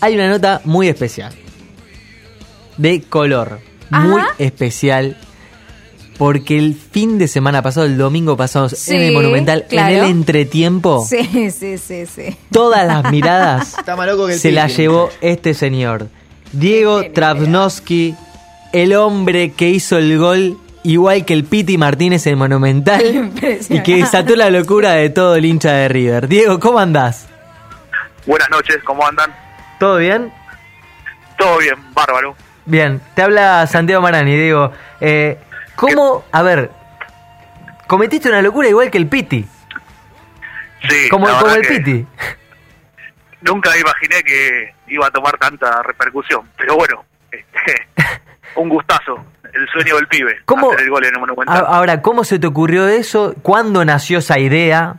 hay una nota muy especial. De color. Muy especial. Porque el fin de semana pasado, el domingo pasado, Sí, en el Monumental, claro. en el entretiempo, Sí, sí, sí, sí. todas las miradas el se la Piti. llevó este señor. Diego Tiene Travnovsky, el hombre que hizo el gol igual que el Piti Martínez en Monumental y que desató la locura de todo el hincha de River. Diego, ¿cómo andás? Buenas noches, ¿cómo andan? ¿Todo bien? Todo bien, bárbaro. Bien, te habla Santiago Marani, Diego. Eh, ¿Cómo, a ver, cometiste una locura igual que el Piti? Sí, Como, como el Piti. Nunca imaginé que iba a tomar tanta repercusión, pero bueno, este, un gustazo, el sueño del pibe, ¿Cómo- hacer el gol en el A- Monumental. Ahora, ¿cómo se te ocurrió eso? ¿Cuándo nació esa idea?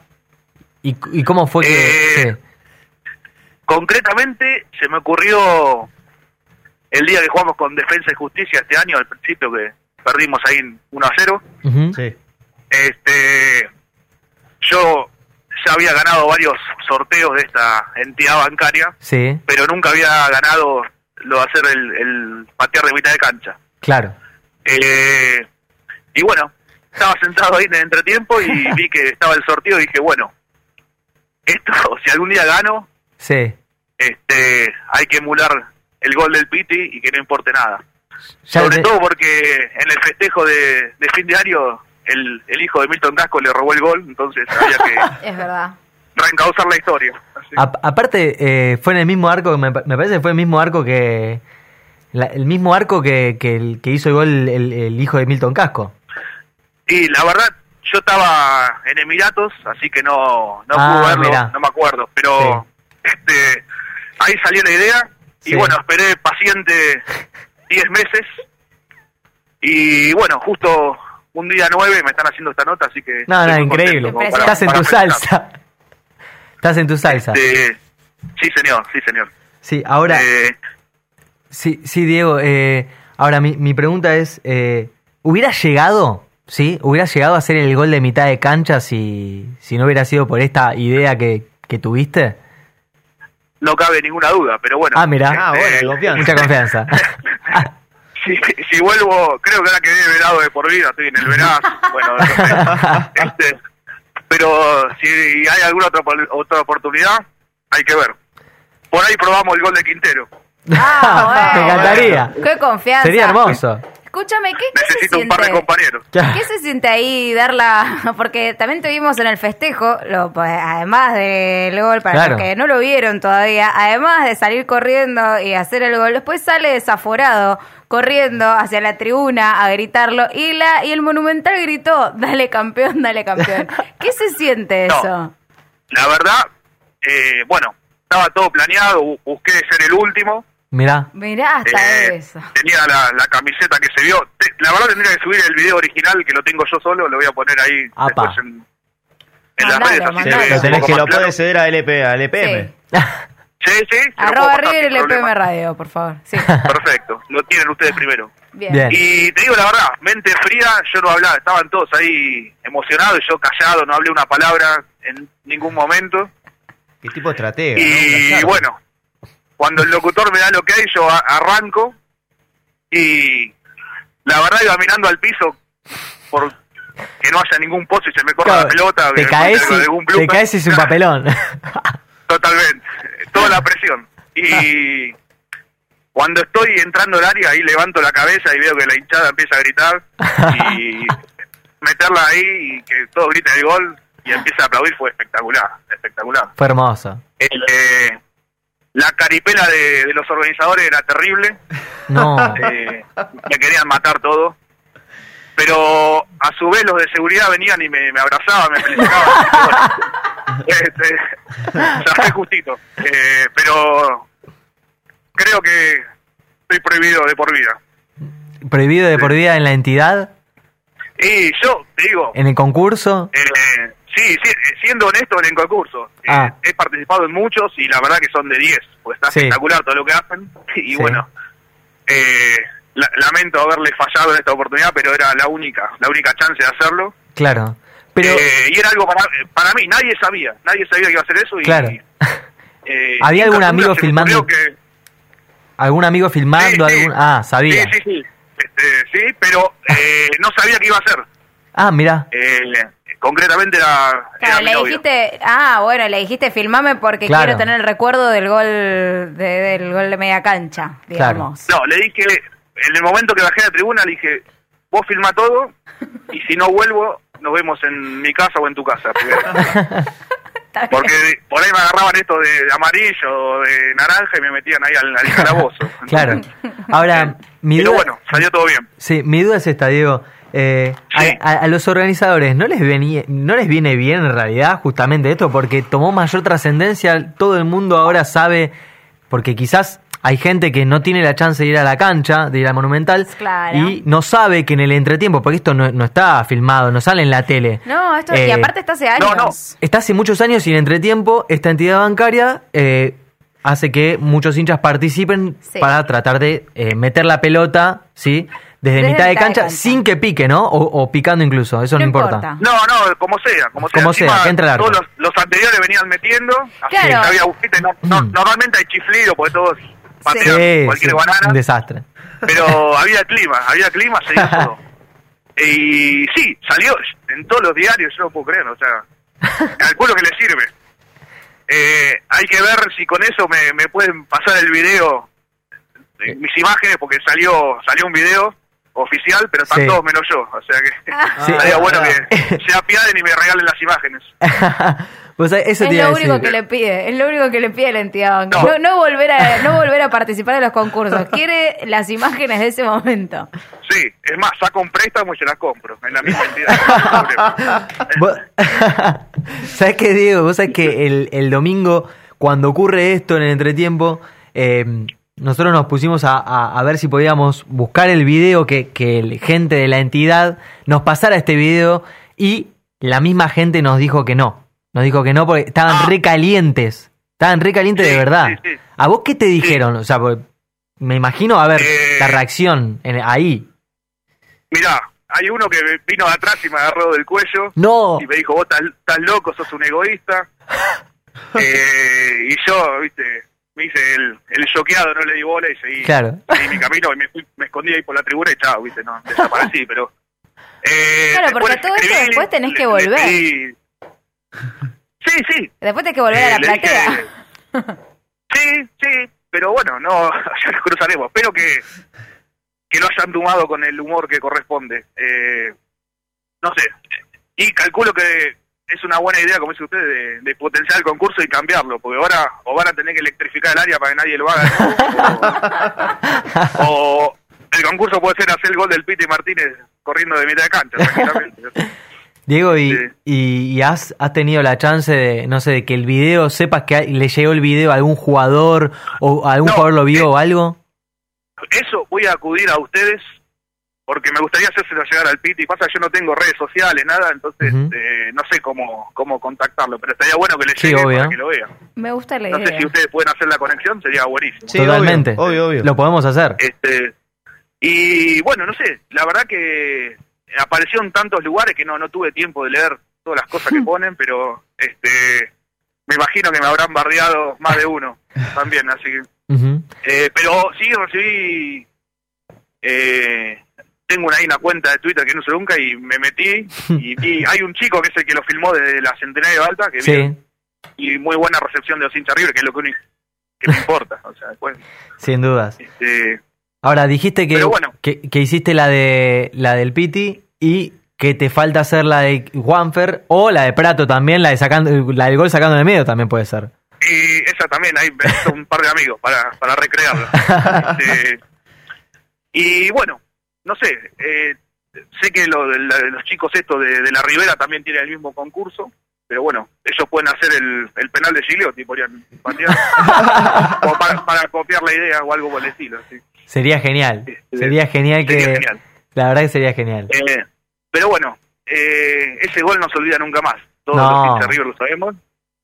¿Y, y cómo fue que...? Eh, sí. Concretamente, se me ocurrió el día que jugamos con Defensa y Justicia este año, al principio que perdimos ahí 1 a 0. Ujú. Sí. Este, yo ya había ganado varios sorteos de esta entidad bancaria, Sí, pero nunca había ganado lo de hacer el, el patear de mitad de cancha. claro. Eh, y bueno, estaba sentado ahí en el entretiempo y vi que estaba el sorteo y dije, bueno, esto, si algún día gano, Sí. este, hay que emular el gol del Piti y que no importe nada. Ya Sobre todo porque en el festejo de, de fin de año el, el hijo de Milton Casco le robó el gol, entonces había que Es verdad. reencauzar la historia. A- aparte, eh, fue en el mismo arco, me, me parece que fue el mismo arco que... la- el mismo arco que, que, el, que hizo el gol el, el hijo de Milton Casco. Y la verdad, yo estaba en Emiratos, así que no, no Ah, pude verlo, mirá. no me acuerdo, pero este, ahí salió la idea y Sí. bueno, esperé paciente 10 meses y bueno, justo un día 9 me están haciendo esta nota, así que... No, increíble. para- Estás en tu salsa. Estás en tu salsa. Este, sí, señor, sí, señor. Sí, ahora... Eh, Sí, sí, Diego. eh, ahora, mi, mi pregunta es, eh, ¿hubieras llegado, sí? ¿Hubieras llegado a hacer el gol de mitad de cancha si, si no hubiera sido por esta idea que, que tuviste? No cabe ninguna duda, pero bueno. Ah, mira. Ah, bueno, este, de confianza. Mucha confianza. si, si vuelvo, creo que ahora quedé velado de por vida, estoy en el veraz, bueno, no sé. Este, pero si hay alguna otra, otra oportunidad, hay que ver. Por ahí probamos el gol de Quintero. Ah, Me encantaría. Qué confianza. Sería hermoso. Escúchame, ¿qué, qué se Necesito un siente? par de compañeros. ¿Qué se siente ahí dar la...? Porque también tuvimos en el festejo, lo, pues, además del gol, para Claro. los que no lo vieron todavía, además de salir corriendo y hacer el gol, después sale desaforado, corriendo hacia la tribuna a gritarlo, y la y el Monumental gritó, dale campeón, dale campeón. ¿Qué se siente No. eso? La verdad, eh, bueno, estaba todo planeado, bu- busqué ser el último. Mirá. Mirá hasta eh, eso. Tenía la, la camiseta que se vio. Te- la verdad tendría que subir el video original, que lo tengo yo solo, lo voy a poner ahí Apa. después en, en las redes. así mandalo. se ve Lo tenés que lo claro. puedes ceder a LP, al EPM. Sí. Sí, Arroba sin LPM. Radio, por favor. Sí. Perfecto, lo tienen ustedes primero. Bien. Bien. Y te digo la verdad, mente fría, yo no hablaba, estaban todos ahí emocionados, yo callado, no hablé una palabra en ningún momento. Qué tipo de estratega. Y bueno, cuando el locutor me da lo que hay, yo arranco y la verdad iba mirando al piso por que no haya ningún pozo y se me corra Claro, la pelota. te caes y, te caes y es un papelón. Totalmente, toda la presión. Y cuando estoy entrando al área, ahí levanto la cabeza y veo que la hinchada empieza a gritar y meterla ahí y que todos griten el gol y empieza a aplaudir fue espectacular, espectacular. Fue hermoso. Eh, la caripela de, de los organizadores era terrible, No. eh, me querían matar todo. Pero a su vez los de seguridad venían y me, me abrazaban, me felicitaban. este, zafé justito. Eh, pero creo que estoy prohibido de por vida. Prohibido de por vida en la entidad, Y yo, te digo, en el concurso. eh, sí, sí, eh, siendo honesto en el concurso, eh, Ah. he participado en muchos y la verdad que son de 10, pues está Sí. espectacular todo lo que hacen. Y Sí. bueno, eh, la- lamento haberle fallado en esta oportunidad, pero era la única, la única chance de hacerlo. Claro. Pero, Eh, y era algo para, para mí, nadie sabía, nadie sabía que iba a hacer eso. Y, claro. eh, ¿Había algún amigo filmando? que- algún amigo filmando? Sí, algún... Ah, sabía. Sí, sí, sí. Este, sí, pero no sabía qué iba a hacer. Ah, mira. Eh, concretamente era, era Claro, mi le novio. dijiste, ah, bueno, le dijiste filmame porque Claro. quiero tener el recuerdo del gol de, del gol de media cancha, digamos. No, le dije, en el momento que bajé a la tribuna, le dije, vos filma todo y si no vuelvo, nos vemos en mi casa o en tu casa. Porque, porque por ahí me agarraban esto de amarillo o de naranja y me metían ahí al, al calabozo. Claro. Ahora, mi Pero duda, bueno, salió todo bien. sí, mi duda es esta, Diego. Eh, a- Sí. a, a los organizadores, ¿no les, venía, ¿no les viene bien en realidad justamente esto? Porque tomó mayor trascendencia, todo el mundo ahora sabe, porque quizás hay gente que no tiene la chance de ir a la cancha, de ir al Monumental, Claro. y no sabe que en el entretiempo, porque esto no, no está filmado, no sale en la tele. No, esto, y Eh, aparte está hace años. no. Está hace muchos años y en entretiempo esta entidad bancaria eh, hace que muchos hinchas participen Sí. para tratar de eh, meter la pelota, ¿sí? Desde, Desde mitad, de, mitad de cancha, cancha. sin que pique, ¿no? O, o picando incluso, eso no, No importa. importa. No, no, como sea, como sea. Como sea, que entre el arco. Todos los, los anteriores venían metiendo, así Claro. que había, viste, no- no- Mm. normalmente hay chiflido porque todos patean Sí, cualquier sí, banana. un desastre. pero había clima, había clima, se dio todo. Y sí, salió en todos los diarios, yo no puedo creer, o sea, calculo que le sirve. Eh, hay que ver si con eso me, me pueden pasar el video, mis imágenes, porque salió salió un video oficial, pero están Sí. todos menos yo, o sea que Sí. estaría bueno Ah. que se apiaden y me regalen las imágenes. Pues eso Es lo único que le pide, es lo único que le pide la entidad bancaria. No. No, no volver a, no volver a participar en los concursos. Quiere las imágenes de ese momento. Sí, es más, saco un préstamo y se las compro, en la misma entidad. ¿Sabes qué, Diego? Vos sabés que el, el domingo, cuando ocurre esto en el entretiempo, eh, nosotros nos pusimos a, a- a ver si podíamos buscar el video que, que el gente de la entidad nos pasara este video y la misma gente nos dijo que no. Nos dijo que no porque estaban Ah. recalientes. Estaban recalientes de Sí, verdad. sí, sí. ¿A vos qué te dijeron? O sea, porque me imagino, a ver, Eh. la reacción en- ahí. Mirá, hay uno que vino de atrás y me agarró del cuello No. y me dijo, vos estás loco, sos un egoísta. Eh, y yo, viste, me hice el, el choqueado, no le di bola y seguí, Claro. seguí mi camino y me, fui- me escondí ahí por la tribuna y chao, viste, no, desaparecí, pero... eh, Claro, porque después todo escribí, después tenés que le- le volver. Sí, sí. Después tenés que volver a Eh, la dije- platea. Sí, sí, pero bueno, no, ya nos cruzaremos. Espero que, que lo hayan tomado con el humor que corresponde. Eh, no sé. Y calculo que es una buena idea, como dice usted, de, de potenciar el concurso y cambiarlo, porque ahora o van a tener que electrificar el área para que nadie lo haga, ¿no? o, o el concurso puede ser hacer el gol del Piti Martínez corriendo de mitad de cancha, tranquilamente. Diego, ¿y, Sí. y, y has, has tenido la chance de, no sé, de que el video, sepas que le llegó el video a algún jugador o algún No, jugador lo vio eh, o algo? Eso voy a acudir a ustedes porque me gustaría hacérselo llegar al Piti. Pasa que yo no tengo redes sociales, nada, entonces eh, no sé cómo cómo contactarlo, pero estaría bueno que le Sí, llegue obvio. para que lo vea. Me gusta la No idea. sé si ustedes pueden hacer la conexión, sería buenísimo. Sí, Totalmente. obvio, obvio, obvio. Lo podemos hacer. Este y bueno, no sé, la verdad que apareció en tantos lugares que no no tuve tiempo de leer todas las cosas que ponen, pero este me imagino que me habrán bardeado más de uno también, así que. Eh, pero sí recibí. Eh, tengo una, ahí una cuenta de Twitter que no uso nunca y me metí. Y, vi- hay un chico que es el que lo filmó desde la Centenario Alta, que Sí, vi- y muy buena recepción de los hinchas River, que es lo que, único que me importa. O sea, después, sin dudas. este, Ahora, dijiste que, bueno. que, que hiciste la de la del Piti y que te falta hacer la de Juanfer o la de Prato también, la de sacando la del gol sacando de medio también puede ser. y esa también, hizo un par de amigos para, para recrearla. Este, y bueno, no sé, eh, sé que lo la- los chicos estos de, de la Ribera también tienen el mismo concurso, pero bueno, ellos pueden hacer el, el penal de Gigliotti, podrían patear, o para, para copiar la idea o algo por el estilo. sí. Sería genial. Sería genial que Sería genial. la verdad que sería genial. Eh, pero bueno, eh, ese gol no se olvida nunca más. Todos No. los hinchas de River lo sabemos.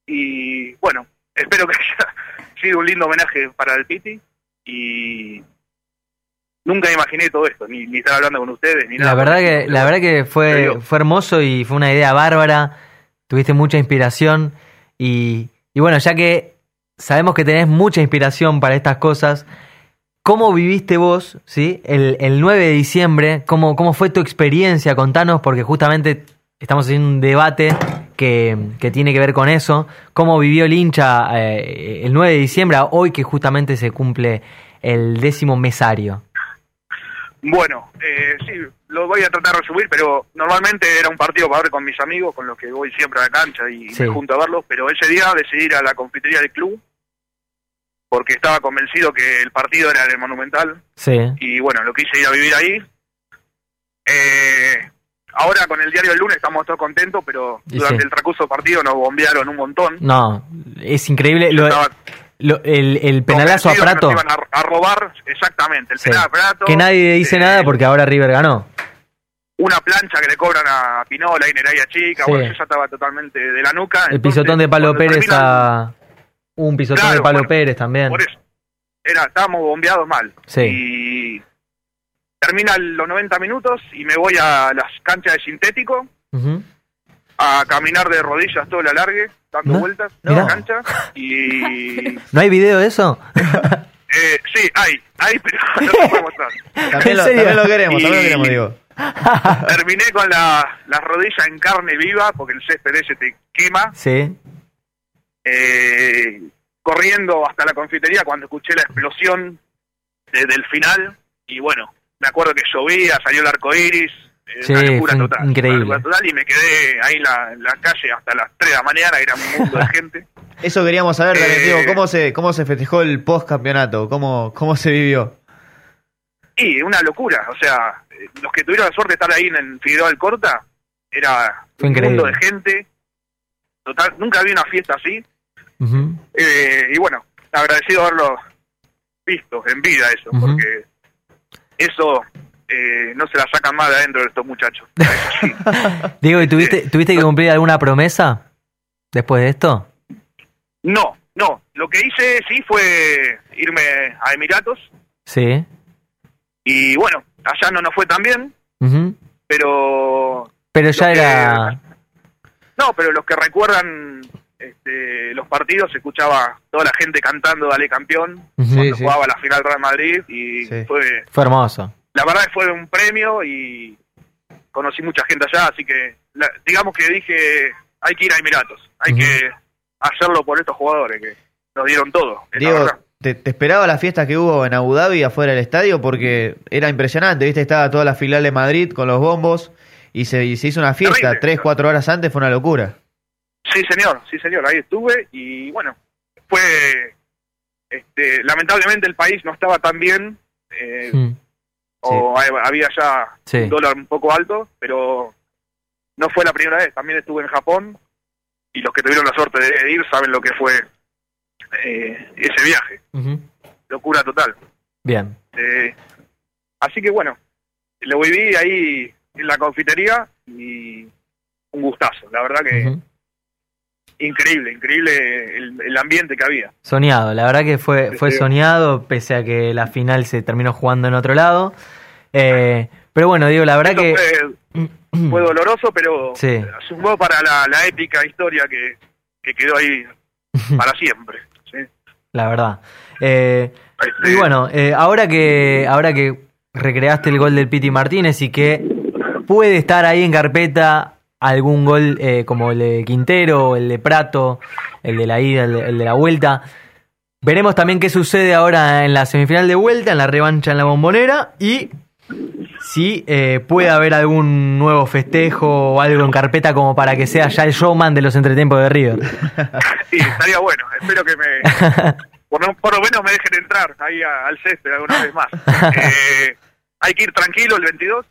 Y bueno, espero que haya sido un lindo homenaje para el Piti. Y nunca imaginé todo esto, ni, ni estar hablando con ustedes, ni nada. La verdad que, la verdad que fue, fue hermoso y fue una idea bárbara. Tuviste mucha inspiración. Y, y bueno, ya que sabemos que tenés mucha inspiración para estas cosas, ¿Cómo viviste vos, sí, el, el 9 de diciembre? ¿Cómo, ¿Cómo fue tu experiencia? Contanos, porque justamente estamos haciendo un debate que, que tiene que ver con eso. ¿Cómo vivió el hincha eh, el 9 de diciembre, hoy que justamente se cumple el décimo mesario? Bueno, eh, sí, lo voy a tratar de resumir, pero normalmente era un partido para ver con mis amigos, con los que voy siempre a la cancha y Sí. junto a verlos, pero ese día decidí ir a la confitería del club porque estaba convencido que el partido era en el Monumental Sí. y bueno, lo quise ir a vivir ahí. Eh, ahora con el diario del lunes estamos todos contentos, pero durante sí. el transcurso del partido nos bombearon un montón. No, es increíble. Lo- estaba lo- el, el penalazo a que Prato, nos iban a, a robar, exactamente, el Sí. penal a Prato. que nadie dice eh, nada porque ahora River ganó. una plancha que le cobran a Pinola y Nereida Chica, Sí. bueno, yo ya estaba totalmente de la nuca. El entonces, pisotón de cuando Pérez a... Un pisotón Claro, de bueno, Pérez también. Por eso, era, estábamos bombeados mal. Sí. Y termina los 90 minutos y me voy a las canchas de sintético Ujú. A caminar de rodillas todo el alargue, dando ¿No? vueltas en la cancha. Y ¿No hay video de eso? eh, sí, hay, hay, pero no se puede mostrar. También lo, queremos, también lo queremos, digo. Terminé con la, las rodillas en carne viva porque el césped ese te quema. sí. eh, corriendo hasta la confitería cuando escuché la explosión de- del final y bueno, me acuerdo que llovía, salió el arco iris, Sí, una locura total, increíble. una locura total, y me quedé ahí en la, en la calle hasta las 3 de la mañana, era un mundo de gente. Eso queríamos saber Eh, digo, ¿cómo se, cómo se festejó el post campeonato? ¿Cómo, ¿Cómo se vivió? Y una locura, o sea, los que tuvieron la suerte de estar ahí en el Figueroa del Corta, era Fue un mundo de gente, total, nunca vi una fiesta así. Eh, y bueno, agradecido de haberlo visto en vida eso, porque eso eh, no se la sacan más de adentro de estos muchachos. Sí. Diego, ¿y tuviste, tuviste que cumplir alguna promesa después de esto? No, no, lo que hice sí fue irme a Emiratos Sí. y bueno, allá no nos fue tan bien, pero Pero ya que- era... no, pero los que recuerdan este, los partidos se escuchaba toda la gente cantando Dale campeón cuando Sí, jugaba la final Real Madrid y fue Fue hermoso. La verdad fue un premio y conocí mucha gente allá, así que la- digamos que dije, hay que ir a Emiratos, hay que hacerlo por estos jugadores que nos dieron todo. Diego. ¿te, te esperaba la fiesta que hubo en Abu Dhabi afuera del estadio? Porque era impresionante, ¿viste? Estaba toda la filial de Madrid con los bombos y se, y se hizo una fiesta Terrible. tres, cuatro horas antes, fue una locura. Sí, señor, sí, señor, ahí estuve y bueno, fue, este, lamentablemente el país no estaba tan bien, eh, Mm. O había ya Sí. un dólar un poco alto, pero no fue la primera vez, también estuve en Japón y los que tuvieron la suerte de ir saben lo que fue eh, ese viaje, locura total. Bien. Eh, así que bueno, lo viví ahí en la confitería y un gustazo, la verdad que. Increíble, increíble el, el ambiente que había. Soñado, la verdad que fue, fue soñado, pese a que la final se terminó jugando en otro lado. Eh, pero bueno, digo, la verdad que... fue, fue doloroso, pero Sí. sumó para la, la épica historia que, que quedó ahí para siempre. ¿sí? La verdad. Eh, Este, y bueno, eh, ahora que ahora que recreaste el gol del Piti Martínez y que puede estar ahí en carpeta algún gol eh, como el de Quintero, el de Prato, el de la ida, el de, el de la vuelta. Veremos también qué sucede ahora en la semifinal de vuelta, en la revancha en la bombonera y si eh, puede haber algún nuevo festejo o algo en carpeta como para que sea ya el showman de los entretiempos de River. Sí, estaría bueno. Espero que me, por, lo- por lo menos me dejen entrar ahí a- al césped alguna vez más. Eh, hay que ir tranquilo el 22.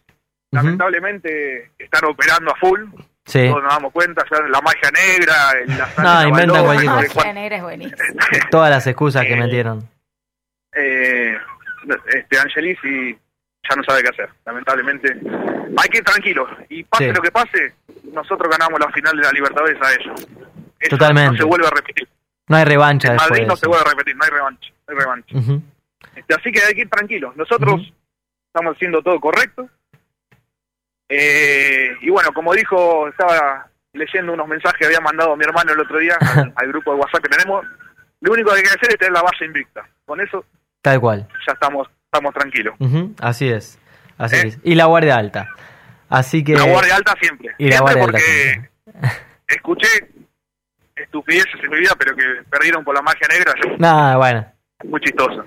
Lamentablemente están operando a full. Sí. Todos nos damos cuenta, ya la magia negra, el- la No, inventan balón, cualquier cosa. cuánto. Magia negra es buenísimo. Todas las excusas que Eh, metieron. eh, este Angelisi ya no sabe qué hacer, lamentablemente. Hay que ir tranquilos y pase Sí. lo que pase, nosotros ganamos la final de la Libertadores a ellos. Eso Totalmente. No se vuelve a repetir. No hay revancha En después Madrid de no se vuelve a repetir, no hay revancha. No hay revancha. Este, así que hay que ir tranquilos. Nosotros estamos haciendo todo correcto. Eh, y bueno, como dijo, estaba leyendo unos mensajes que había mandado mi hermano el otro día al, al grupo de WhatsApp que tenemos. Lo único que hay que hacer es tener la base invicta. Con eso Tal cual. ya estamos, estamos tranquilos. Así es. Así ¿Eh? es. Y la guardia alta. Así que. La guardia alta siempre. Y la siempre guardia alta porque siempre. escuché estupideces en mi vida, pero que perdieron por la magia negra, Nada, bueno. muy chistoso.